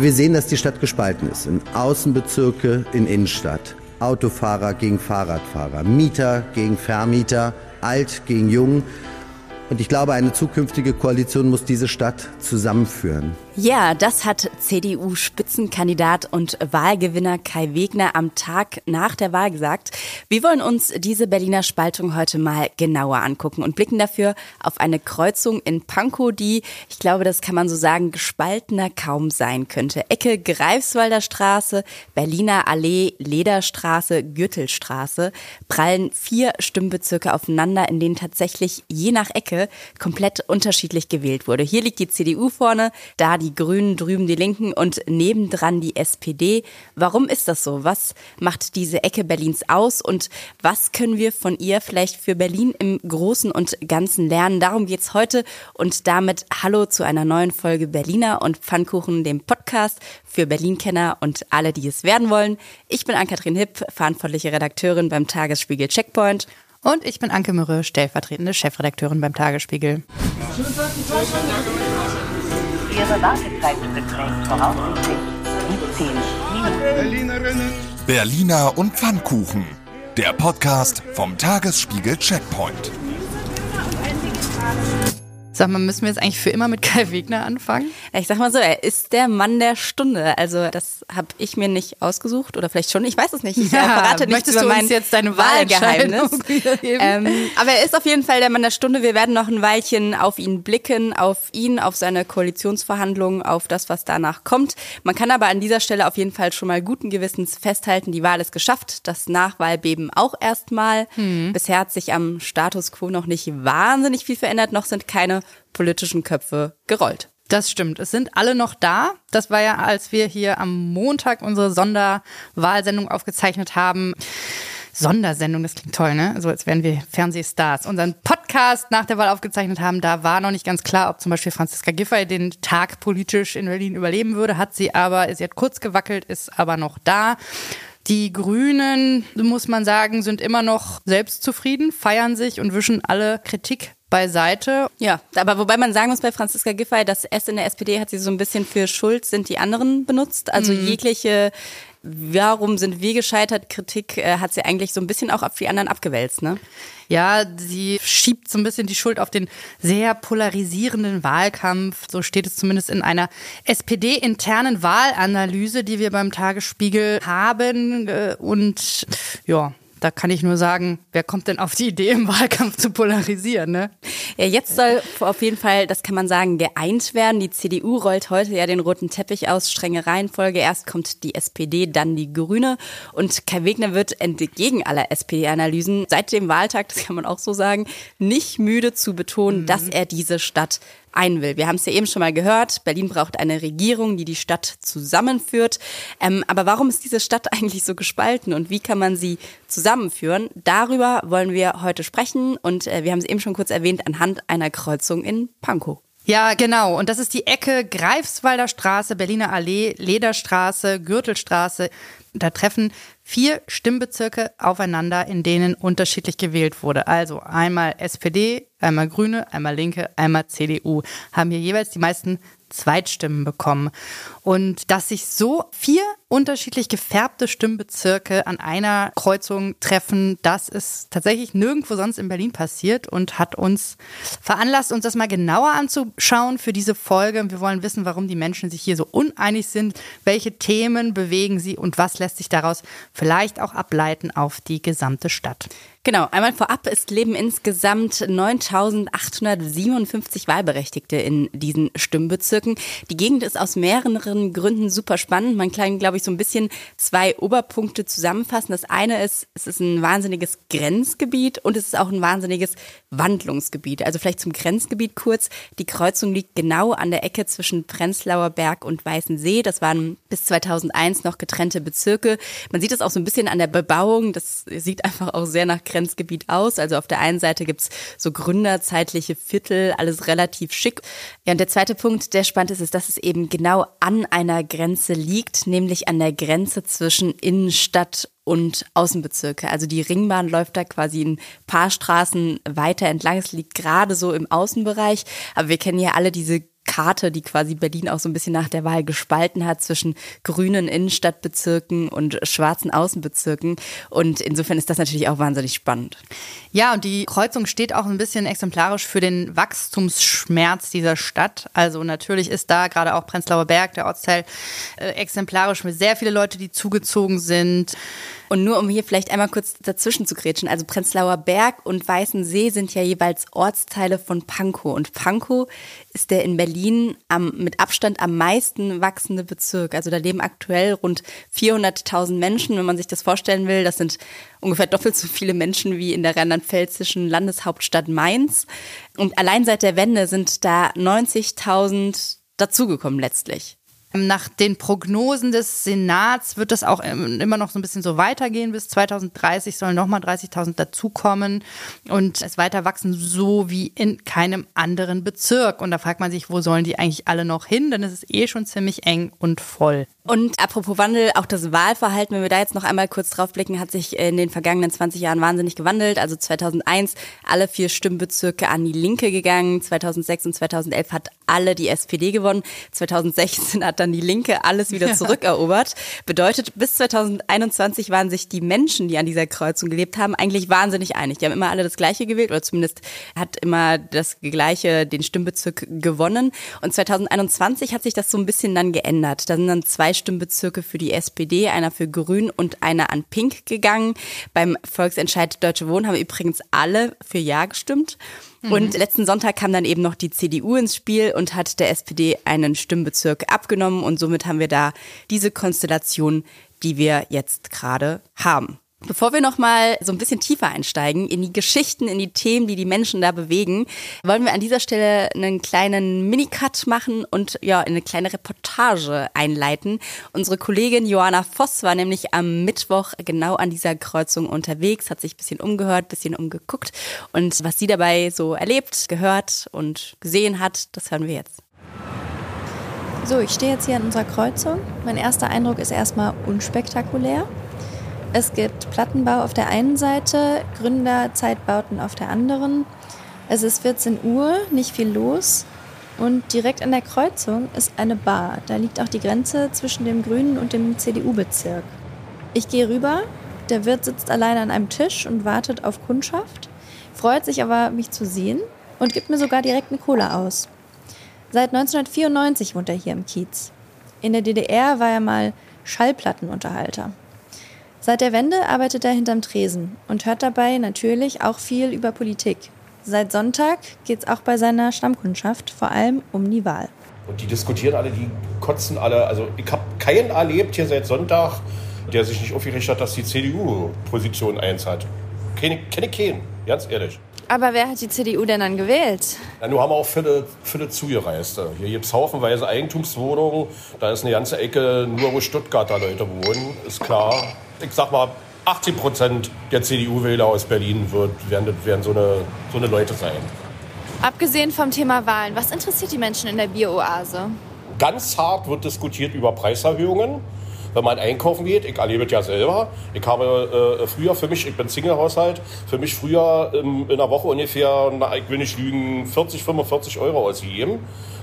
Wir sehen, dass die Stadt gespalten ist. In Außenbezirke, in Innenstadt. Autofahrer gegen Fahrradfahrer, Mieter gegen Vermieter, alt gegen jung. Und ich glaube, eine zukünftige Koalition muss diese Stadt zusammenführen. Ja, das hat CDU-Spitzenkandidat und Wahlgewinner Kai Wegner am Tag nach der Wahl gesagt. Wir wollen uns diese Berliner Spaltung heute mal genauer angucken und blicken dafür auf eine Kreuzung in Pankow, die, ich glaube, das kann man so sagen, gespaltener kaum sein könnte. Ecke Greifswalder Straße, Berliner Allee, Lederstraße, Gürtelstraße prallen vier Stimmbezirke aufeinander, in denen tatsächlich je nach Ecke komplett unterschiedlich gewählt wurde. Hier liegt die CDU vorne, da die die Grünen, drüben die Linken und nebendran die SPD. Warum ist das so? Was macht diese Ecke Berlins aus und was können wir von ihr vielleicht für Berlin im Großen und Ganzen lernen? Darum geht es heute und damit Hallo zu einer neuen Folge Berliner und Pfannkuchen, dem Podcast für Berlin-Kenner und alle, die es werden wollen. Ich bin Ann-Kathrin Hipp, verantwortliche Redakteurin beim Tagesspiegel Checkpoint. Und ich bin Anke Mürre, stellvertretende Chefredakteurin beim Tagesspiegel. Ihre Wartezeit beträgt voraussichtlich 17 Minuten. Berliner und Pfannkuchen. Der Podcast vom Tagesspiegel Checkpoint. Sag mal, müssen wir jetzt eigentlich für immer mit Kai Wegner anfangen? Ich sag mal so, er ist der Mann der Stunde. Also das habe ich mir nicht ausgesucht oder vielleicht schon, ich weiß es nicht. Ich ja, verrate nicht möchtest über du uns jetzt deine Wahlgeheimnis. ähm, aber er ist auf jeden Fall der Mann der Stunde. Wir werden noch ein Weilchen auf ihn blicken, auf ihn, auf seine Koalitionsverhandlungen, auf das, was danach kommt. Man kann aber an dieser Stelle auf jeden Fall schon mal guten Gewissens festhalten, die Wahl ist geschafft. Das Nachwahlbeben auch erstmal. Hm. Bisher hat sich am Status quo noch nicht wahnsinnig viel verändert. Noch sind keine politischen Köpfe gerollt. Das stimmt. Es sind alle noch da. Das war ja, als wir hier am Montag unsere Sonderwahlsendung aufgezeichnet haben. Sondersendung, das klingt toll, ne? So als wären wir Fernsehstars. Unseren Podcast nach der Wahl aufgezeichnet haben, da war noch nicht ganz klar, ob zum Beispiel Franziska Giffey den Tag politisch in Berlin überleben würde. Hat sie aber, sie hat kurz gewackelt, ist aber noch da. Die Grünen, muss man sagen, sind immer noch selbstzufrieden, feiern sich und wischen alle Kritik beiseite. Ja, aber wobei man sagen muss bei Franziska Giffey, das S in der SPD hat sie so ein bisschen für Schuld sind die anderen benutzt. Also mhm. jegliche Warum sind wir gescheitert? Kritik äh, hat sie eigentlich so ein bisschen auch auf die anderen abgewälzt, ne? Ja, sie schiebt so ein bisschen die Schuld auf den sehr polarisierenden Wahlkampf. So steht es zumindest in einer SPD-internen Wahlanalyse, die wir beim Tagesspiegel haben. Äh, und ja, da kann ich nur sagen, wer kommt denn auf die Idee, im Wahlkampf zu polarisieren, ne? Ja, jetzt soll auf jeden Fall, das kann man sagen, geeint werden. Die CDU rollt heute ja den roten Teppich aus, strenge Reihenfolge. Erst kommt die SPD, dann die Grüne. Und Kai Wegner wird entgegen aller SPD-Analysen seit dem Wahltag, das kann man auch so sagen, nicht müde zu betonen, mhm. dass er diese Stadt ein will. Wir haben es ja eben schon mal gehört, Berlin braucht eine Regierung, die die Stadt zusammenführt. Ähm, aber warum ist diese Stadt eigentlich so gespalten und wie kann man sie zusammenführen? Darüber wollen wir heute sprechen und äh, wir haben es eben schon kurz erwähnt anhand einer Kreuzung in Pankow. Ja, genau. Und das ist die Ecke Greifswalder Straße, Berliner Allee, Lederstraße, Gürtelstraße. Da treffen vier Stimmbezirke aufeinander, in denen unterschiedlich gewählt wurde. Also einmal SPD, einmal Grüne, einmal Linke, einmal CDU haben hier jeweils die meisten Zweitstimmen bekommen. Und dass sich so vier unterschiedlich gefärbte Stimmbezirke an einer Kreuzung treffen, das ist tatsächlich nirgendwo sonst in Berlin passiert und hat uns veranlasst, uns das mal genauer anzuschauen für diese Folge. Wir wollen wissen, warum die Menschen sich hier so uneinig sind, welche Themen bewegen sie und was lässt sich daraus vielleicht auch ableiten auf die gesamte Stadt. Genau, einmal vorab, es leben insgesamt 9.857 Wahlberechtigte in diesen Stimmbezirken. Die Gegend ist aus mehreren Gründen super spannend. Man kann, glaube ich, so ein bisschen zwei Oberpunkte zusammenfassen. Das eine ist, es ist ein wahnsinniges Grenzgebiet und es ist auch ein wahnsinniges Wandlungsgebiet. Also vielleicht zum Grenzgebiet kurz. Die Kreuzung liegt genau an der Ecke zwischen Prenzlauer Berg und Weißensee. Das waren bis 2001 noch getrennte Bezirke. Man sieht es auch so ein bisschen an der Bebauung. Das sieht einfach auch sehr nach Grenzgebiet aus. Also auf der einen Seite gibt's so gründerzeitliche Viertel, alles relativ schick. Ja, und der zweite Punkt, der spannend ist, ist, dass es eben genau an einer Grenze liegt, nämlich an der Grenze zwischen Innenstadt und Außenbezirke. Also die Ringbahn läuft da quasi ein paar Straßen weiter entlang. Es liegt gerade so im Außenbereich. Aber wir kennen ja alle diese Karte, die quasi Berlin auch so ein bisschen nach der Wahl gespalten hat zwischen grünen Innenstadtbezirken und schwarzen Außenbezirken. Und insofern ist das natürlich auch wahnsinnig spannend. Ja, und die Kreuzung steht auch ein bisschen exemplarisch für den Wachstumsschmerz dieser Stadt. Also natürlich ist da gerade auch Prenzlauer Berg, der Ortsteil, äh, exemplarisch mit sehr viele Leute, die zugezogen sind. Und nur um hier vielleicht einmal kurz dazwischen zu grätschen, also Prenzlauer Berg und Weißensee sind ja jeweils Ortsteile von Pankow. Und Pankow ist der in Berlin am, mit Abstand am meisten wachsende Bezirk. Also da leben aktuell rund 400.000 Menschen. Wenn man sich das vorstellen will, das sind ungefähr doppelt so viele Menschen wie in der rheinland-pfälzischen Landeshauptstadt Mainz. Und allein seit der Wende sind da 90.000 dazugekommen letztlich. Nach den Prognosen des Senats wird das auch immer noch so ein bisschen so weitergehen. Bis 2030 sollen nochmal 30.000 dazukommen und es weiter wachsen, so wie in keinem anderen Bezirk. Und da fragt man sich, wo sollen die eigentlich alle noch hin? Denn es ist eh schon ziemlich eng und voll. Und apropos Wandel, auch das Wahlverhalten, wenn wir da jetzt noch einmal kurz drauf blicken, hat sich in den vergangenen 20 Jahren wahnsinnig gewandelt. Also 2001 alle vier Stimmbezirke an die Linke gegangen. 2006 und 2011 hat alle die SPD gewonnen. 2016 hat dann die Linke alles wieder zurückerobert. Bedeutet, bis 2021 waren sich die Menschen, die an dieser Kreuzung gelebt haben, eigentlich wahnsinnig einig. Die haben immer alle das Gleiche gewählt oder zumindest hat immer das Gleiche den Stimmbezirk gewonnen. Und 2021 hat sich das so ein bisschen dann geändert. Da sind dann zwei Stimmbezirke für die SPD, einer für Grün und einer an Pink gegangen. Beim Volksentscheid Deutsche Wohnen haben übrigens alle für Ja gestimmt. Mhm. Und letzten Sonntag kam dann eben noch die CDU ins Spiel und hat der SPD einen Stimmbezirk abgenommen. Und somit haben wir da diese Konstellation, die wir jetzt gerade haben. Bevor wir noch mal so ein bisschen tiefer einsteigen in die Geschichten, in die Themen, die die Menschen da bewegen, wollen wir an dieser Stelle einen kleinen Minicut machen und ja eine kleine Reportage einleiten. Unsere Kollegin Johanna Voss war nämlich am Mittwoch genau an dieser Kreuzung unterwegs, hat sich ein bisschen umgehört, ein bisschen umgeguckt und was sie dabei so erlebt, gehört und gesehen hat, das hören wir jetzt. So, ich stehe jetzt hier an unserer Kreuzung. Mein erster Eindruck ist erstmal unspektakulär. Es gibt Plattenbau auf der einen Seite, Gründerzeitbauten auf der anderen. Es ist 14 Uhr, nicht viel los. Und direkt an der Kreuzung ist eine Bar. Da liegt auch die Grenze zwischen dem Grünen und dem CDU-Bezirk. Ich gehe rüber. Der Wirt sitzt allein an einem Tisch und wartet auf Kundschaft, freut sich aber, mich zu sehen und gibt mir sogar direkt eine Cola aus. Seit 1994 wohnt er hier im Kiez. In der DDR war er mal Schallplattenunterhalter. Seit der Wende arbeitet er hinterm Tresen und hört dabei natürlich auch viel über Politik. Seit Sonntag geht es auch bei seiner Stammkundschaft vor allem um die Wahl. Und die diskutieren alle, die kotzen alle. Also ich habe keinen erlebt hier seit Sonntag, der sich nicht aufgeregt hat, dass die CDU Position 1 hat. Kenne ich keinen, ganz ehrlich. Aber wer hat die CDU denn dann gewählt? Ja, nun haben wir auch viele, viele Zugereiste. Hier gibt es haufenweise Eigentumswohnungen. Da ist eine ganze Ecke nur, wo Stuttgarter Leute wohnen, ist klar ich sag mal, 80 Prozent der CDU-Wähler aus Berlin wird, werden, werden so, eine, so eine Leute sein. Abgesehen vom Thema Wahlen, was interessiert die Menschen in der Bio-Oase? Ganz hart wird diskutiert über Preiserhöhungen. Wenn man einkaufen geht, ich erlebe es ja selber. Ich habe äh, früher für mich, ich bin Single-Haushalt, für mich früher ähm, in der Woche ungefähr, na, ich will nicht lügen, 40, 45 Euro ausgegeben.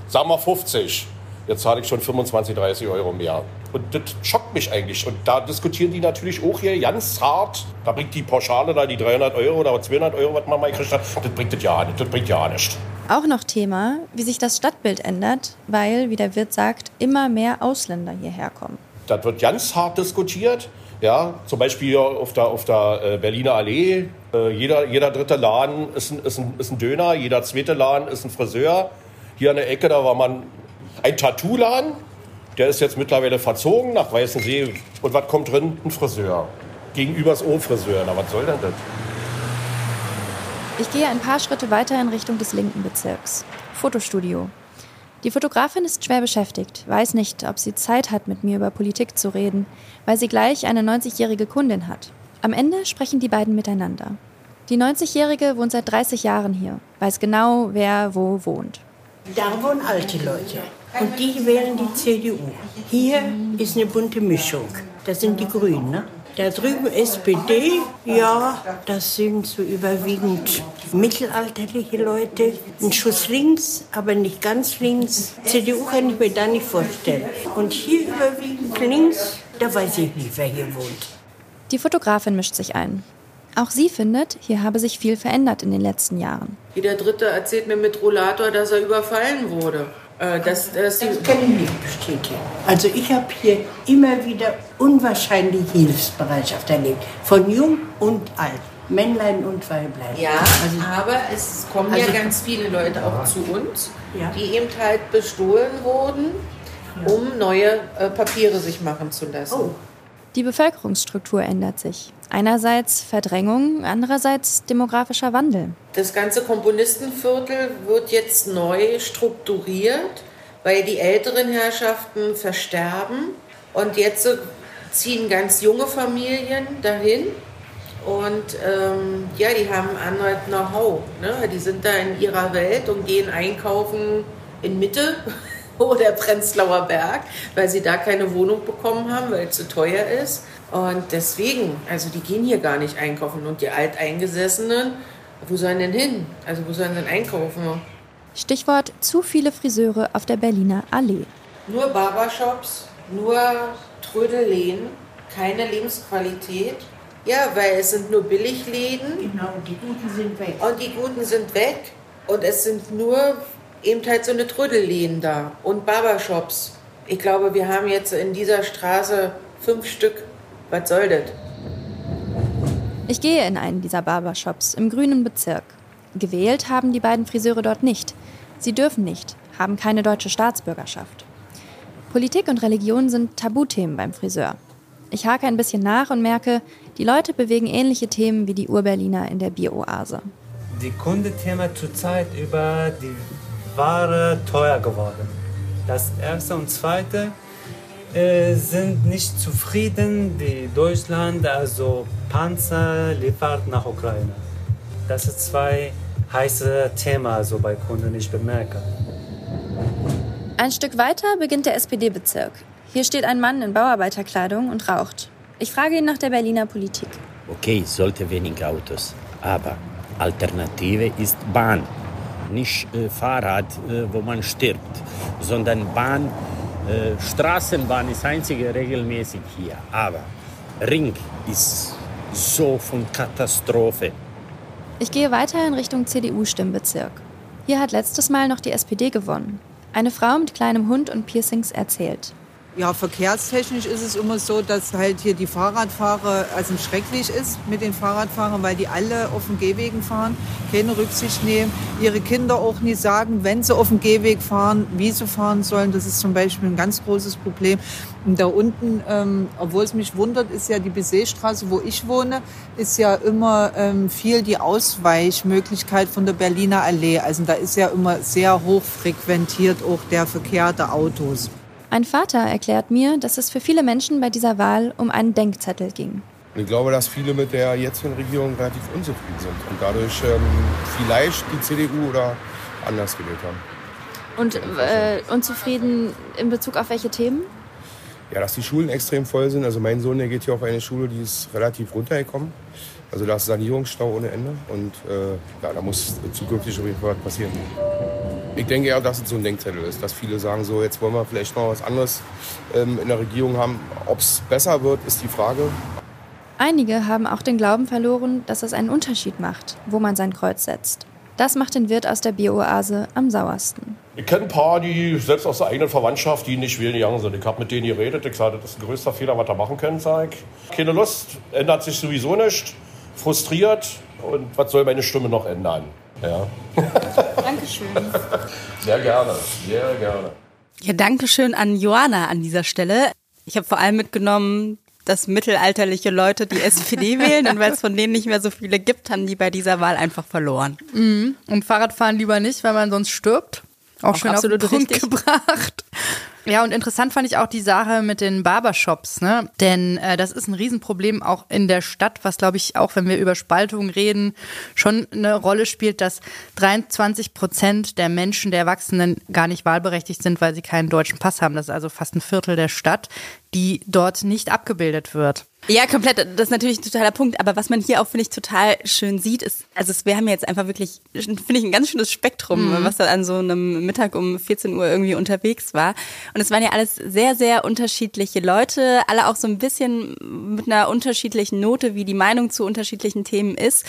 Sagen wir 50. Jetzt zahle ich schon 25, 30 Euro mehr. Und das schockt mich eigentlich. Und da diskutieren die natürlich auch hier ganz hart. Da bringt die Pauschale da die 300 Euro oder 200 Euro, was man mal gekriegt hat, das bringt das ja nicht. Das bringt ja nicht. Auch noch Thema, wie sich das Stadtbild ändert, weil, wie der Wirt sagt, immer mehr Ausländer hierher kommen. Das wird ganz hart diskutiert. Ja, zum Beispiel auf der, auf der äh, Berliner Allee. Äh, jeder, jeder dritte Laden ist ein, ist, ein, ist ein Döner, jeder zweite Laden ist ein Friseur. Hier an der Ecke, da war man ein Tattoo-Laden, der ist jetzt mittlerweile verzogen nach Weißensee. Und was kommt drin? Ein Friseur. Gegenüber das O-Friseur. Na, was soll denn das? Ich gehe ein paar Schritte weiter in Richtung des linken Bezirks. Fotostudio. Die Fotografin ist schwer beschäftigt, weiß nicht, ob sie Zeit hat, mit mir über Politik zu reden, weil sie gleich eine 90-jährige Kundin hat. Am Ende sprechen die beiden miteinander. Die 90-jährige wohnt seit 30 Jahren hier, weiß genau, wer wo wohnt. Da wohnen alte Leute und die wählen die CDU. Hier ist eine bunte Mischung. Das sind die Grünen, ne? Da drüben SPD, ja, das sind so überwiegend mittelalterliche Leute. Ein Schuss links, aber nicht ganz links. CDU kann ich mir da nicht vorstellen. Und hier überwiegend links, da weiß ich nicht, wer hier wohnt. Die Fotografin mischt sich ein. Auch sie findet, hier habe sich viel verändert in den letzten Jahren. Jeder Dritte erzählt mir mit Rollator, dass er überfallen wurde. Äh, die Das kann ich nicht bestätigen. Also ich habe hier immer wieder unwahrscheinliche Hilfsbereitschaft erlebt. Von jung und alt. Männlein und Weiblein. ja, Also, aber es kommen Also- ja ganz viele Leute auch zu uns, Ja. die eben halt bestohlen wurden, um neue äh, Papiere sich machen zu lassen. oh, Die Bevölkerungsstruktur ändert sich. Einerseits Verdrängung, andererseits demografischer Wandel. Das ganze Komponistenviertel wird jetzt neu strukturiert, weil die älteren Herrschaften versterben und jetzt ziehen ganz junge Familien dahin und ähm, ja, die haben anderes Know-how. Ne? Die sind da in ihrer Welt und gehen einkaufen in Mitte oder Prenzlauer Berg, weil sie da keine Wohnung bekommen haben, weil es zu teuer ist. Und deswegen, also die gehen hier gar nicht einkaufen. Und die Alteingesessenen, wo sollen denn hin? Also wo sollen denn einkaufen? Stichwort zu viele Friseure auf der Berliner Allee. Nur Barbershops, nur Trödelläden, keine Lebensqualität. Ja, weil es sind nur Billigläden genau, die Guten sind weg. und die Guten sind weg. Und es sind nur eben halt so eine Trödelläden da und Barbershops. Ich glaube, wir haben jetzt in dieser Straße fünf Stück. Was soll das? Ich gehe in einen dieser Barbershops im grünen Bezirk. Gewählt haben die beiden Friseure dort nicht. Sie dürfen nicht, haben keine deutsche Staatsbürgerschaft. Politik und Religion sind Tabuthemen beim Friseur. Ich hake ein bisschen nach und merke, die Leute bewegen ähnliche Themen wie die Urberliner in der Bieroase. Die Kundethema zurzeit über die Ware teuer geworden. Das erste und zweite äh, sind nicht zufrieden, wie Deutschland also Panzer liefert nach Ukraine. Das sind zwei heiße Themen so bei Kunden, ich bemerke. Ein Stück weiter beginnt der SPD-Bezirk. Hier steht ein Mann in Bauarbeiterkleidung und raucht. Ich frage ihn nach der Berliner Politik. Okay, sollte wenig Autos, aber Alternative ist Bahn. Nicht äh, Fahrrad, äh, wo man stirbt, sondern Bahn. Äh, Straßenbahn ist einzige regelmäßig hier, aber Ring ist so von Katastrophe. Ich gehe weiter in Richtung CDU-Stimmbezirk. Hier hat letztes Mal noch die SPD gewonnen. Eine Frau mit kleinem Hund und Piercings erzählt. Ja, verkehrstechnisch ist es immer so, dass halt hier die Fahrradfahrer, also schrecklich ist mit den Fahrradfahrern, weil die alle auf den Gehwegen fahren, keine Rücksicht nehmen, ihre Kinder auch nie sagen, wenn sie auf dem Gehweg fahren, wie sie fahren sollen. Das ist zum Beispiel ein ganz großes Problem. Und da unten, ähm, obwohl es mich wundert, ist ja die Beseestraße, wo ich wohne, ist ja immer ähm, viel die Ausweichmöglichkeit von der Berliner Allee. Also da ist ja immer sehr hoch frequentiert auch der Verkehr der Autos. Ein Vater erklärt mir, dass es für viele Menschen bei dieser Wahl um einen Denkzettel ging. Ich glaube, dass viele mit der jetzigen Regierung relativ unzufrieden sind und dadurch ähm, vielleicht die CDU oder anders gewählt haben. Und äh, unzufrieden in Bezug auf welche Themen? Ja, dass die Schulen extrem voll sind. Also mein Sohn, der geht hier auf eine Schule, die ist relativ runtergekommen. Also da ist Sanierungsstau ohne Ende und äh, ja, da muss zukünftig auf jeden Fall was passieren. Ich denke eher, dass es so ein Denkzettel ist, dass viele sagen, so jetzt wollen wir vielleicht noch was anderes ähm, in der Regierung haben. Ob es besser wird, ist die Frage. Einige haben auch den Glauben verloren, dass es einen Unterschied macht, wo man sein Kreuz setzt. Das macht den Wirt aus der Bioase am sauersten. Ich kenne ein paar, die selbst aus der eigenen Verwandtschaft, die nicht wählen gegangen sind. Ich habe mit denen geredet. Ich sagte, das ist ein größter Fehler, was ihr machen könnt, sag ich. Keine Lust, ändert sich sowieso nicht. Frustriert. Und was soll meine Stimme noch ändern? Ja. Dankeschön. Sehr gerne, sehr gerne. Ja, danke schön an Joanna an dieser Stelle. Ich habe vor allem mitgenommen, dass mittelalterliche Leute die SPD wählen und weil es von denen nicht mehr so viele gibt, haben die bei dieser Wahl einfach verloren. Mhm. Und Fahrradfahren lieber nicht, weil man sonst stirbt. Auch, Auch schön auf den absolut Punkt richtig. gebracht. Ja, und interessant fand ich auch die Sache mit den Barbershops, ne? Denn äh, das ist ein Riesenproblem auch in der Stadt, was glaube ich auch, wenn wir über Spaltung reden, schon eine Rolle spielt, dass 23 Prozent der Menschen, der Erwachsenen, gar nicht wahlberechtigt sind, weil sie keinen deutschen Pass haben. Das ist also fast ein Viertel der Stadt, die dort nicht abgebildet wird. Ja, komplett. Das ist natürlich ein totaler Punkt. Aber was man hier auch, finde ich, total schön sieht, ist, also wir haben jetzt einfach wirklich, finde ich, ein ganz schönes Spektrum, mhm. was da an so einem Mittag um 14 Uhr irgendwie unterwegs war. Und es waren ja alles sehr, sehr unterschiedliche Leute, alle auch so ein bisschen mit einer unterschiedlichen Note, wie die Meinung zu unterschiedlichen Themen ist.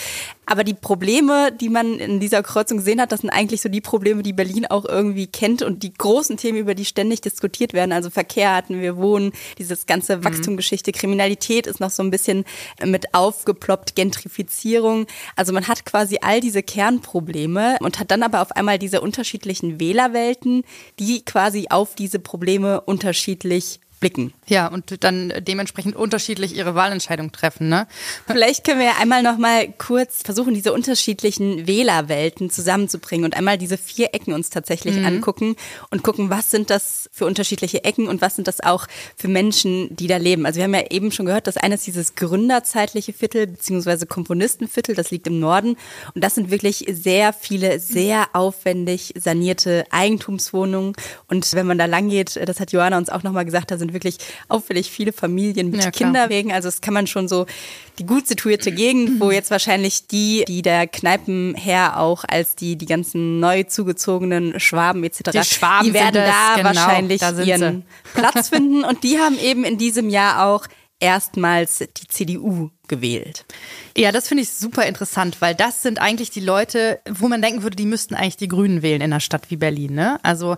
Aber die Probleme, die man in dieser Kreuzung gesehen hat, das sind eigentlich so die Probleme, die Berlin auch irgendwie kennt und die großen Themen, über die ständig diskutiert werden. Also Verkehr hatten wir, Wohnen, dieses ganze mhm. Wachstumgeschichte, Kriminalität ist noch so ein bisschen mit aufgeploppt, Gentrifizierung. Also man hat quasi all diese Kernprobleme und hat dann aber auf einmal diese unterschiedlichen Wählerwelten, die quasi auf diese Probleme unterschiedlich blicken. Ja, und dann dementsprechend unterschiedlich ihre Wahlentscheidung treffen, ne? Vielleicht können wir ja einmal noch mal kurz versuchen, diese unterschiedlichen Wählerwelten zusammenzubringen und einmal diese vier Ecken uns tatsächlich mhm. angucken und gucken, was sind das für unterschiedliche Ecken und was sind das auch für Menschen, die da leben. Also wir haben ja eben schon gehört, dass eines dieses gründerzeitliche Viertel beziehungsweise Komponistenviertel, das liegt im Norden und das sind wirklich sehr viele, sehr aufwendig sanierte Eigentumswohnungen und wenn man da lang geht, das hat Johanna uns auch noch mal gesagt, da sind wirklich auffällig viele Familien mit ja, Kinderwegen. Also das kann man schon so die gut situierte Gegend, wo jetzt wahrscheinlich die, die der Kneipenherr auch als die, die ganzen neu zugezogenen Schwaben etc. Die Schwaben die werden da genau, wahrscheinlich da ihren Platz finden. Und die haben eben in diesem Jahr auch erstmals die CDU gewählt. Ja, das finde ich super interessant, weil das sind eigentlich die Leute, wo man denken würde, die müssten eigentlich die Grünen wählen in einer Stadt wie Berlin. Ne? Also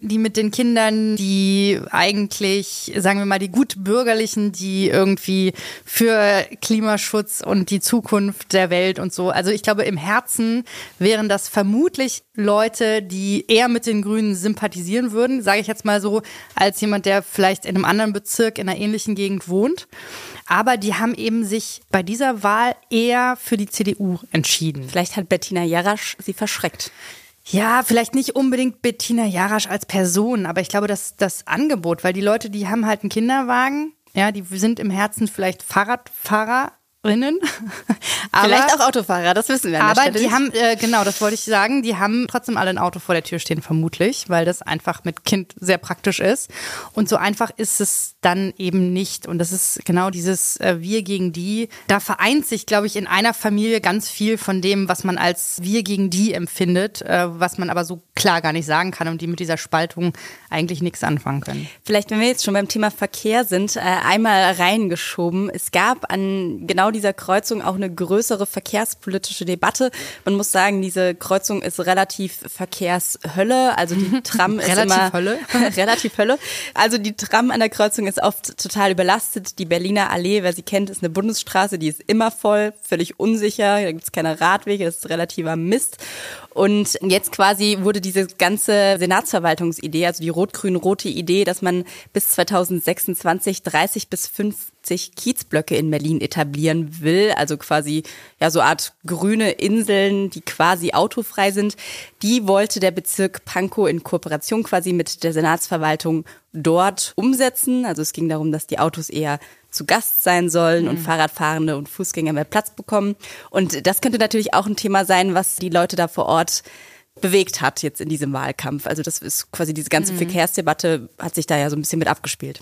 die mit den Kindern, die eigentlich, sagen wir mal, die gut bürgerlichen, die irgendwie für Klimaschutz und die Zukunft der Welt und so. Also ich glaube, im Herzen wären das vermutlich Leute, die eher mit den Grünen sympathisieren würden, sage ich jetzt mal so, als jemand, der vielleicht in einem anderen Bezirk in einer ähnlichen Gegend wohnt. Aber die haben eben sich bei dieser Wahl eher für die CDU entschieden. Vielleicht hat Bettina Jarasch sie verschreckt. Ja, vielleicht nicht unbedingt Bettina Jarasch als Person, aber ich glaube, dass das Angebot, weil die Leute, die haben halt einen Kinderwagen, ja, die sind im Herzen vielleicht Fahrradfahrer, Rinnen. aber, Vielleicht auch Autofahrer, das wissen wir. aber die haben, äh, genau, das wollte ich sagen, die haben trotzdem alle ein Auto vor der Tür stehen, vermutlich, weil das einfach mit Kind sehr praktisch ist. Und so einfach ist es dann eben nicht. Und das ist genau dieses äh, Wir gegen die. Da vereint sich, glaube ich, in einer Familie ganz viel von dem, was man als Wir gegen die empfindet, äh, was man aber so klar gar nicht sagen kann und die mit dieser Spaltung eigentlich nichts anfangen können. Vielleicht, wenn wir jetzt schon beim Thema Verkehr sind, äh, einmal reingeschoben. Es gab an genau dieser Kreuzung auch eine größere verkehrspolitische Debatte. Man muss sagen, diese Kreuzung ist relativ Verkehrshölle. Also die Tram ist relativ immer Hölle. relativ Hölle. Also die Tram an der Kreuzung ist oft total überlastet. Die Berliner Allee, wer sie kennt, ist eine Bundesstraße, die ist immer voll, völlig unsicher. Da gibt es keine Radwege, das ist relativer Mist. Und jetzt quasi wurde diese ganze Senatsverwaltungsidee, also die rot-grün-rote Idee, dass man bis 2026 30 bis 50 Kiezblöcke in Berlin etablieren will, also quasi ja so Art grüne Inseln, die quasi autofrei sind, die wollte der Bezirk Pankow in Kooperation quasi mit der Senatsverwaltung dort umsetzen. Also es ging darum, dass die Autos eher zu Gast sein sollen und mhm. Fahrradfahrende und Fußgänger mehr Platz bekommen. Und das könnte natürlich auch ein Thema sein, was die Leute da vor Ort bewegt hat jetzt in diesem Wahlkampf. Also das ist quasi diese ganze mhm. Verkehrsdebatte hat sich da ja so ein bisschen mit abgespielt.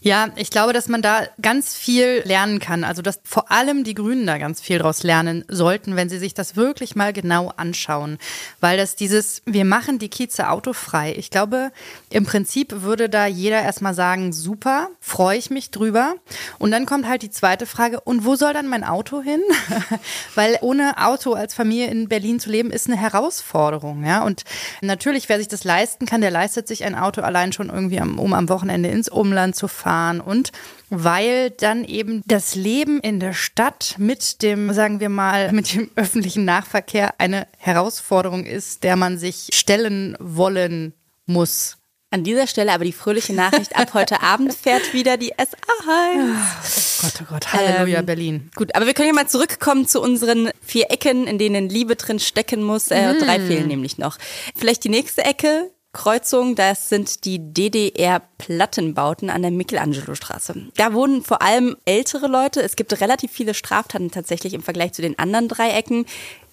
Ja, ich glaube, dass man da ganz viel lernen kann. Also dass vor allem die Grünen da ganz viel draus lernen sollten, wenn sie sich das wirklich mal genau anschauen. Weil das dieses, wir machen die Kieze autofrei. Ich glaube, im Prinzip würde da jeder erstmal sagen, super, freue ich mich drüber. Und dann kommt halt die zweite Frage, und wo soll dann mein Auto hin? Weil ohne Auto als Familie in Berlin zu leben, ist eine Herausforderung. Ja? Und natürlich, wer sich das leisten kann, der leistet sich ein Auto allein schon irgendwie, um am Wochenende ins Umland zu fahren. Und weil dann eben das Leben in der Stadt mit dem, sagen wir mal, mit dem öffentlichen Nahverkehr eine Herausforderung ist, der man sich stellen wollen muss. An dieser Stelle aber die fröhliche Nachricht, ab heute Abend fährt wieder die SA1. Oh Gott, oh Gott, Halleluja, ähm, Berlin. Gut, aber wir können ja mal zurückkommen zu unseren vier Ecken, in denen Liebe drin stecken muss. Äh, mm. Drei fehlen nämlich noch. Vielleicht die nächste Ecke, Kreuzung, das sind die DDR-Plattenbauten an der Michelangelo-Straße. Da wohnen vor allem ältere Leute. Es gibt relativ viele Straftaten tatsächlich im Vergleich zu den anderen Dreiecken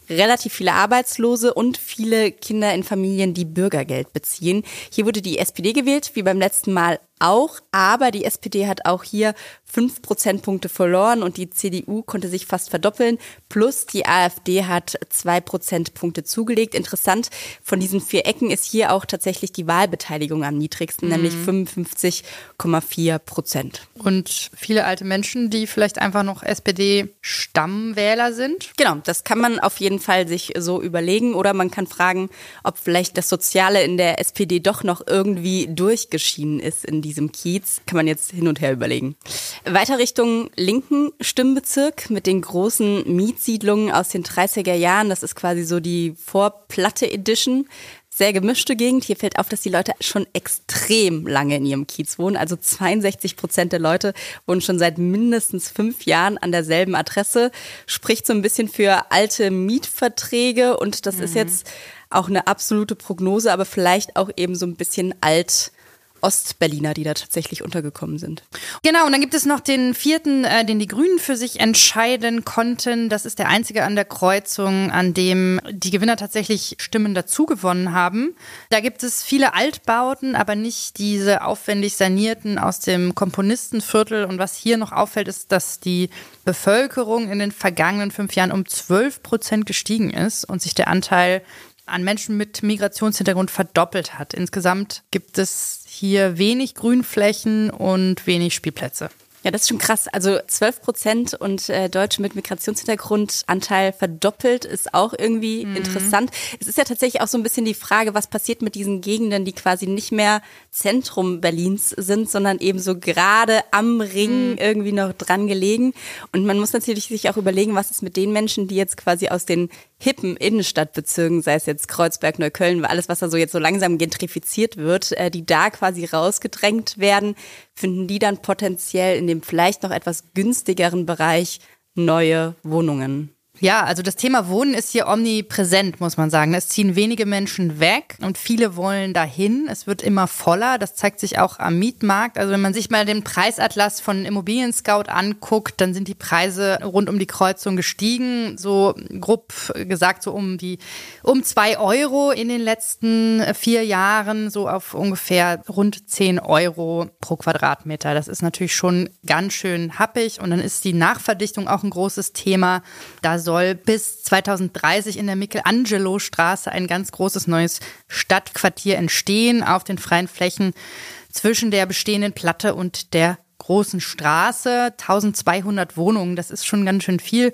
relativ viele Arbeitslose und viele Kinder in Familien, die Bürgergeld beziehen. Hier wurde die SPD gewählt, wie beim letzten Mal auch, aber die SPD hat auch hier fünf Prozentpunkte verloren und die CDU konnte sich fast verdoppeln. Plus die AfD hat zwei Prozentpunkte zugelegt. Interessant, von diesen vier Ecken ist hier auch tatsächlich die Wahlbeteiligung am niedrigsten, mhm. nämlich 55,4 Prozent. Und viele alte Menschen, die vielleicht einfach noch SPD-Stammwähler sind? Genau, das kann man auf jeden Fall sich so überlegen oder man kann fragen, ob vielleicht das Soziale in der SPD doch noch irgendwie durchgeschienen ist in diesem Kiez. Kann man jetzt hin und her überlegen. Weiter Richtung linken Stimmbezirk mit den großen Mietsiedlungen aus den 30er Jahren. Das ist quasi so die Vorplatte Edition. Sehr gemischte Gegend. Hier fällt auf, dass die Leute schon extrem lange in ihrem Kiez wohnen. Also 62 Prozent der Leute wohnen schon seit mindestens fünf Jahren an derselben Adresse. Spricht so ein bisschen für alte Mietverträge und das mhm. ist jetzt auch eine absolute Prognose, aber vielleicht auch eben so ein bisschen alt Ostberliner, die da tatsächlich untergekommen sind. Genau, und dann gibt es noch den vierten, äh, den die Grünen für sich entscheiden konnten. Das ist der einzige an der Kreuzung, an dem die Gewinner tatsächlich Stimmen dazugewonnen haben. Da gibt es viele Altbauten, aber nicht diese aufwendig sanierten aus dem Komponistenviertel. Und was hier noch auffällt, ist, dass die Bevölkerung in den vergangenen fünf Jahren um 12 Prozent gestiegen ist und sich der Anteil an Menschen mit Migrationshintergrund verdoppelt hat. Insgesamt gibt es hier wenig Grünflächen und wenig Spielplätze. Ja, das ist schon krass. Also 12 Prozent und äh, Deutsche mit Migrationshintergrund Anteil verdoppelt ist auch irgendwie mhm. interessant. Es ist ja tatsächlich auch so ein bisschen die Frage, was passiert mit diesen Gegenden, die quasi nicht mehr Zentrum Berlins sind, sondern eben so gerade am Ring mhm. irgendwie noch dran gelegen. Und man muss natürlich sich auch überlegen, was ist mit den Menschen, die jetzt quasi aus den hippen Innenstadtbezirken, sei es jetzt Kreuzberg, Neukölln, alles, was da so jetzt so langsam gentrifiziert wird, äh, die da quasi rausgedrängt werden, finden die dann potenziell in dem vielleicht noch etwas günstigeren Bereich neue Wohnungen. Ja, also das Thema Wohnen ist hier omnipräsent, muss man sagen. Es ziehen wenige Menschen weg und viele wollen dahin. Es wird immer voller. Das zeigt sich auch am Mietmarkt. Also wenn man sich mal den Preisatlas von Immobilien Scout anguckt, dann sind die Preise rund um die Kreuzung gestiegen. So grob gesagt, so um die, um zwei Euro in den letzten vier Jahren, so auf ungefähr rund zehn Euro pro Quadratmeter. Das ist natürlich schon ganz schön happig. Und dann ist die Nachverdichtung auch ein großes Thema. Da soll bis 2030 in der Michelangelo-Straße ein ganz großes neues Stadtquartier entstehen auf den freien Flächen zwischen der bestehenden Platte und der großen Straße, 1200 Wohnungen, das ist schon ganz schön viel.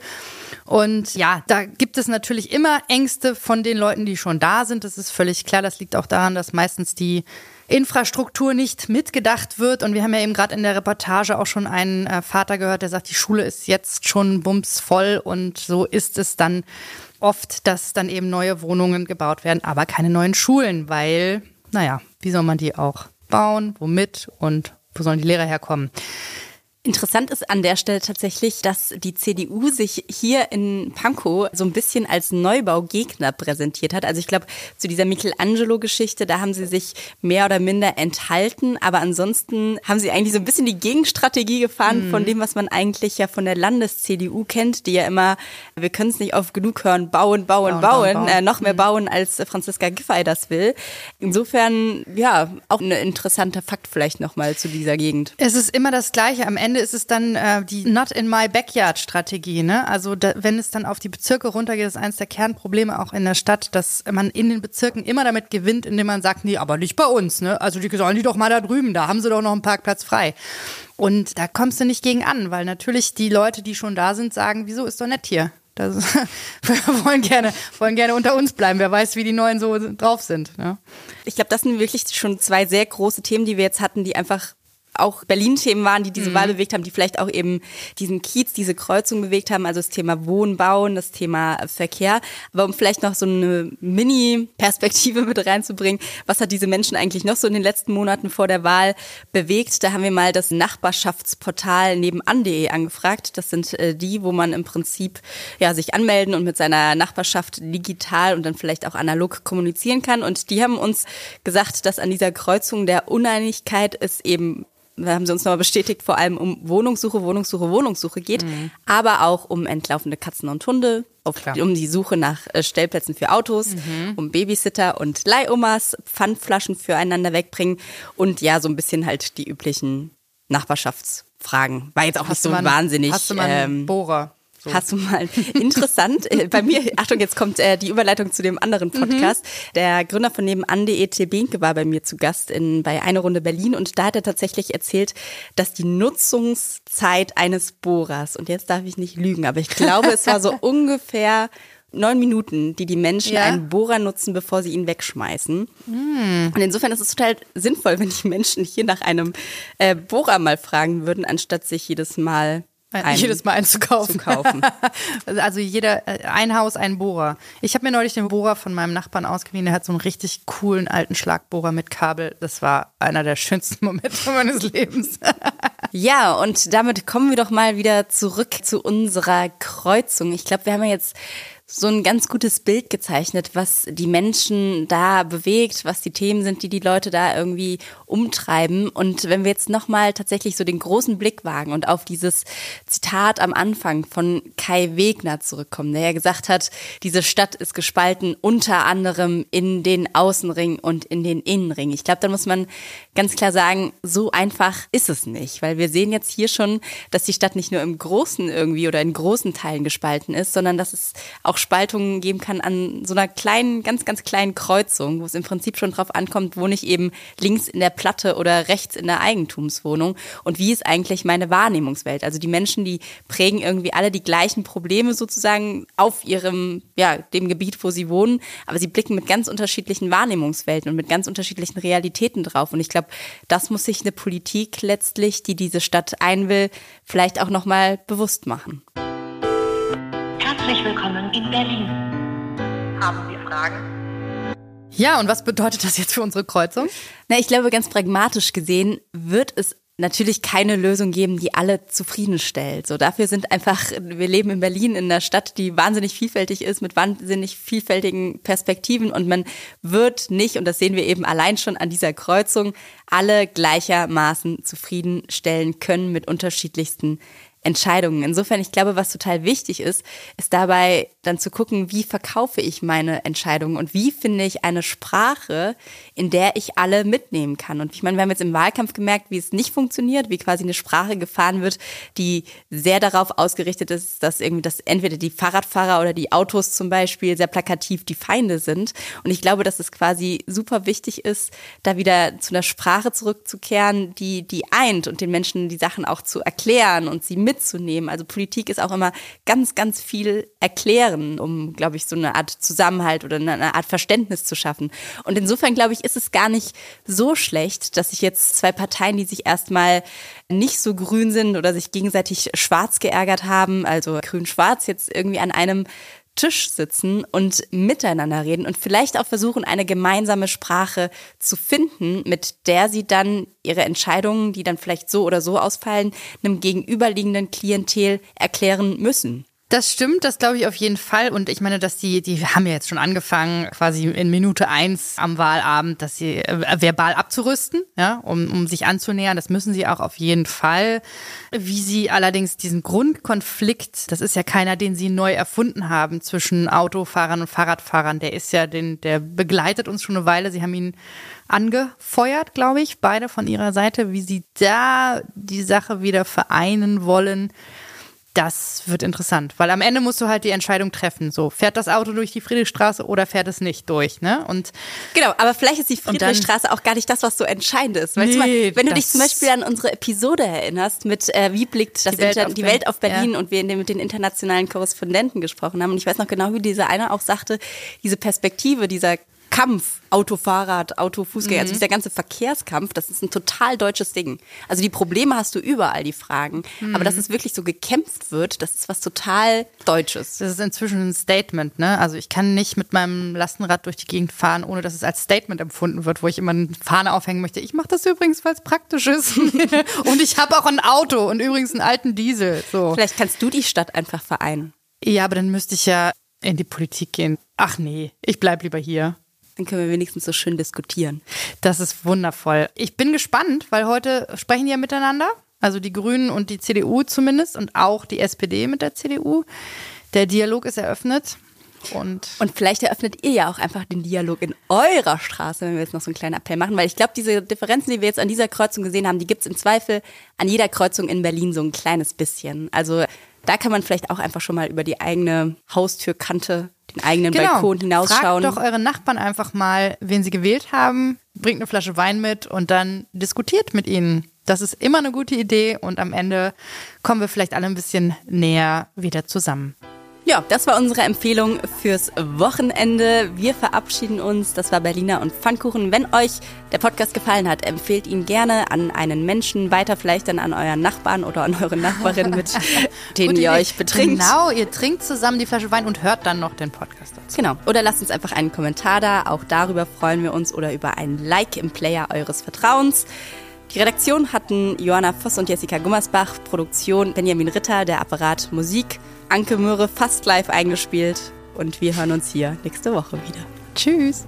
Und ja, da gibt es natürlich immer Ängste von den Leuten, die schon da sind. Das ist völlig klar. Das liegt auch daran, dass meistens die Infrastruktur nicht mitgedacht wird. Und wir haben ja eben gerade in der Reportage auch schon einen äh, Vater gehört, der sagt, die Schule ist jetzt schon bumsvoll und so ist es dann oft, dass dann eben neue Wohnungen gebaut werden, aber keine neuen Schulen, weil, naja, wie soll man die auch bauen, womit und wo sollen die Lehrer herkommen? Interessant ist an der Stelle tatsächlich, dass die CDU sich hier in Pankow so ein bisschen als Neubaugegner präsentiert hat. Also ich glaube, zu dieser Michelangelo-Geschichte, da haben sie sich mehr oder minder enthalten, aber ansonsten haben sie eigentlich so ein bisschen die Gegenstrategie gefahren mhm. von dem, was man eigentlich ja von der Landes-CDU kennt, die ja immer, wir können es nicht oft genug hören, bauen, bauen, bauen, bauen, bauen. Äh, noch mehr mhm. bauen, als Franziska Giffey das will. Insofern, ja, auch ein interessanter Fakt vielleicht nochmal zu dieser Gegend. Es ist immer das Gleiche am Ende Ende ist es dann äh, die Not in my backyard Strategie. Ne? Also da, wenn es dann auf die Bezirke runtergeht, ist eines der Kernprobleme auch in der Stadt, dass man in den Bezirken immer damit gewinnt, indem man sagt, nee, aber nicht bei uns. Ne? Also die sollen die doch mal da drüben, da haben sie doch noch einen Parkplatz frei. Und da kommst du nicht gegen an, weil natürlich die Leute, die schon da sind, sagen, wieso ist doch nett hier. Das, wir wollen gerne, wollen gerne unter uns bleiben. Wer weiß, wie die Neuen so drauf sind. Ne? Ich glaube, das sind wirklich schon zwei sehr große Themen, die wir jetzt hatten, die einfach auch Berlin-Themen waren, die diese mhm. Wahl bewegt haben, die vielleicht auch eben diesen Kiez, diese Kreuzung bewegt haben, also das Thema Wohnen, Bauen, das Thema Verkehr. Aber um vielleicht noch so eine Mini-Perspektive mit reinzubringen, was hat diese Menschen eigentlich noch so in den letzten Monaten vor der Wahl bewegt? Da haben wir mal das Nachbarschaftsportal nebenan.de angefragt. Das sind äh, die, wo man im Prinzip ja sich anmelden und mit seiner Nachbarschaft digital und dann vielleicht auch analog kommunizieren kann. Und die haben uns gesagt, dass an dieser Kreuzung der Uneinigkeit ist eben haben sie uns nochmal bestätigt, vor allem um Wohnungssuche, Wohnungssuche, Wohnungssuche geht, Mhm. aber auch um entlaufende Katzen und Hunde, auf, um die Suche nach äh, Stellplätzen für Autos, Mhm. um Babysitter und Leihomas, Pfandflaschen füreinander wegbringen und ja, so ein bisschen halt die üblichen Nachbarschaftsfragen. War jetzt auch nicht so einen- wahnsinnig. Hast du mal einen ähm, Bohrer? So. Hast du mal interessant? äh, bei mir, Achtung, jetzt kommt äh, die Überleitung zu dem anderen Podcast. Der Gründer von nebenan.de, Till Behnke, war bei mir zu Gast in, bei Eine Runde Berlin und da hat er tatsächlich erzählt, dass die Nutzungszeit eines Bohrers, und jetzt darf ich nicht lügen, aber ich glaube, es war so ungefähr neun Minuten, die die Menschen Ja. einen Bohrer nutzen, bevor sie ihn wegschmeißen. Hm. Und insofern ist es total sinnvoll, wenn die Menschen hier nach einem äh, Bohrer mal fragen würden, anstatt sich jedes Mal einen jedes Mal einen zu kaufen. Zu kaufen. Also jeder, äh, ein Haus, ein Bohrer. Ich habe mir neulich den Bohrer von meinem Nachbarn ausgeliehen. Der hat so einen richtig coolen alten Schlagbohrer mit Kabel. Das war einer der schönsten Momente meines Lebens. Ja, und damit kommen wir doch mal wieder zurück zu unserer Kreuzung. Ich glaube, wir haben ja jetzt so ein ganz gutes Bild gezeichnet, was die Menschen da bewegt, was die Themen sind, die die Leute da irgendwie umtreiben. Und wenn wir jetzt nochmal tatsächlich so den großen Blick wagen und auf dieses Zitat am Anfang von Kai Wegner zurückkommen, der ja gesagt hat, diese Stadt ist gespalten unter anderem in den Außenring und in den Innenring. Ich glaube, da muss man ganz klar sagen, so einfach ist es nicht, weil wir sehen jetzt hier schon, dass die Stadt nicht nur im Großen irgendwie oder in großen Teilen gespalten ist, sondern dass es auch Spaltungen geben kann an so einer kleinen, ganz, ganz kleinen Kreuzung, wo es im Prinzip schon drauf ankommt, wohne ich eben links in der Platte oder rechts in der Eigentumswohnung und wie ist eigentlich meine Wahrnehmungswelt? Also die Menschen, die prägen irgendwie alle die gleichen Probleme sozusagen auf ihrem, ja, dem Gebiet, wo sie wohnen, aber sie blicken mit ganz unterschiedlichen Wahrnehmungswelten und mit ganz unterschiedlichen Realitäten drauf und ich glaube, das muss sich eine Politik letztlich, die diese Stadt ein will, vielleicht auch nochmal bewusst machen. Herzlich willkommen in Berlin. Haben Sie Fragen? Ja, und was bedeutet das jetzt für unsere Kreuzung? Na, ich glaube, ganz pragmatisch gesehen wird es natürlich keine Lösung geben, die alle zufriedenstellt. So dafür sind einfach, wir leben in Berlin in einer Stadt, die wahnsinnig vielfältig ist, mit wahnsinnig vielfältigen Perspektiven und man wird nicht, und das sehen wir eben allein schon an dieser Kreuzung, alle gleichermaßen zufriedenstellen können mit unterschiedlichsten Entscheidungen. Insofern, ich glaube, was total wichtig ist, ist dabei dann zu gucken, wie verkaufe ich meine Entscheidungen und wie finde ich eine Sprache, in der ich alle mitnehmen kann. Und ich meine, wir haben jetzt im Wahlkampf gemerkt, wie es nicht funktioniert, wie quasi eine Sprache gefahren wird, die sehr darauf ausgerichtet ist, dass irgendwie das entweder die Fahrradfahrer oder die Autos zum Beispiel sehr plakativ die Feinde sind. Und ich glaube, dass es quasi super wichtig ist, da wieder zu einer Sprache zurückzukehren, die, die eint und den Menschen die Sachen auch zu erklären und sie mitzunehmen. Also Politik ist auch immer ganz, ganz viel erklären, um, glaube ich, so eine Art Zusammenhalt oder eine Art Verständnis zu schaffen. Und insofern, glaube ich, ist es gar nicht so schlecht, dass sich jetzt zwei Parteien, die sich erstmal nicht so grün sind oder sich gegenseitig schwarz geärgert haben, also grün-schwarz, jetzt irgendwie an einem Tisch sitzen und miteinander reden und vielleicht auch versuchen, eine gemeinsame Sprache zu finden, mit der sie dann ihre Entscheidungen, die dann vielleicht so oder so ausfallen, einem gegenüberliegenden Klientel erklären müssen. Das stimmt, das glaube ich auf jeden Fall. Und ich meine, dass die, die haben ja jetzt schon angefangen, quasi in Minute eins am Wahlabend, dass sie äh, verbal abzurüsten, ja, um, um sich anzunähern. Das müssen sie auch auf jeden Fall. Wie sie allerdings diesen Grundkonflikt, das ist ja keiner, den sie neu erfunden haben zwischen Autofahrern und Fahrradfahrern. Der ist ja, den, der begleitet uns schon eine Weile. Sie haben ihn angefeuert, glaube ich, beide von ihrer Seite, wie sie da die Sache wieder vereinen wollen. Das wird interessant, weil am Ende musst du halt die Entscheidung treffen. So, fährt das Auto durch die Friedrichstraße oder fährt es nicht durch, ne? Und Genau, aber vielleicht ist die Und dann- Friedrichstraße auch gar nicht das, was so entscheidend ist. Weißt Nee, du mal, wenn du dich zum Beispiel an unsere Episode erinnerst mit äh, Wie blickt das Die Welt Inter auf die Berlin. Welt auf Berlin Ja. und wir mit den internationalen Korrespondenten gesprochen haben. Und ich weiß noch genau, wie dieser eine auch sagte, diese Perspektive, dieser Kampf, Auto, Fahrrad, Auto, Fußgänger, also Mhm. dieser ganze Verkehrskampf, das ist ein total deutsches Ding. Also die Probleme hast du überall, die Fragen. Mhm. Aber dass es wirklich so gekämpft wird, das ist was total Deutsches. das ist inzwischen ein Statement, ne? Also ich kann nicht mit meinem Lastenrad durch die Gegend fahren, ohne dass es als Statement empfunden wird, wo ich immer eine Fahne aufhängen möchte. Ich mache das übrigens, weil es praktisch ist. und ich habe auch ein Auto und übrigens einen alten Diesel. So. Vielleicht kannst du die Stadt einfach vereinen. Ja, aber dann müsste ich ja in die Politik gehen. Ach nee, ich bleib lieber hier. Dann können wir wenigstens so schön diskutieren. Das ist wundervoll. Ich bin gespannt, weil heute sprechen die ja miteinander. Also die Grünen und die CDU zumindest und auch die SPD mit der CDU. Der Dialog ist eröffnet. Und, und vielleicht eröffnet ihr ja auch einfach den Dialog in eurer Straße, wenn wir jetzt noch so einen kleinen Appell machen, weil ich glaube, diese Differenzen, die wir jetzt an dieser Kreuzung gesehen haben, die gibt es im Zweifel an jeder Kreuzung in Berlin so ein kleines bisschen. Also da kann man vielleicht auch einfach schon mal über die eigene Haustürkante, eigenen genau. Balkon hinausschauen. Fragt doch eure Nachbarn einfach mal, wen sie gewählt haben, bringt eine Flasche Wein mit und dann diskutiert mit ihnen. Das ist immer eine gute Idee und am Ende kommen wir vielleicht alle ein bisschen näher wieder zusammen. Ja, das war unsere Empfehlung fürs Wochenende. Wir verabschieden uns. Das war Berliner und Pfannkuchen. Wenn euch der Podcast gefallen hat, empfehlt ihn gerne an einen Menschen weiter, vielleicht dann an euren Nachbarn oder an eure Nachbarin, mit denen ihr euch betrinkt. Genau, ihr trinkt zusammen die Flasche Wein und hört dann noch den Podcast dazu. Genau. Oder lasst uns einfach einen Kommentar da. Auch darüber freuen wir uns oder über ein Like im Player eures Vertrauens. Die Redaktion hatten Johanna Voss und Jessica Gummersbach, Produktion Benjamin Ritter, der Apparat Musik. Anke Möhre fast live eingespielt. Und wir hören uns hier nächste Woche wieder. Tschüss.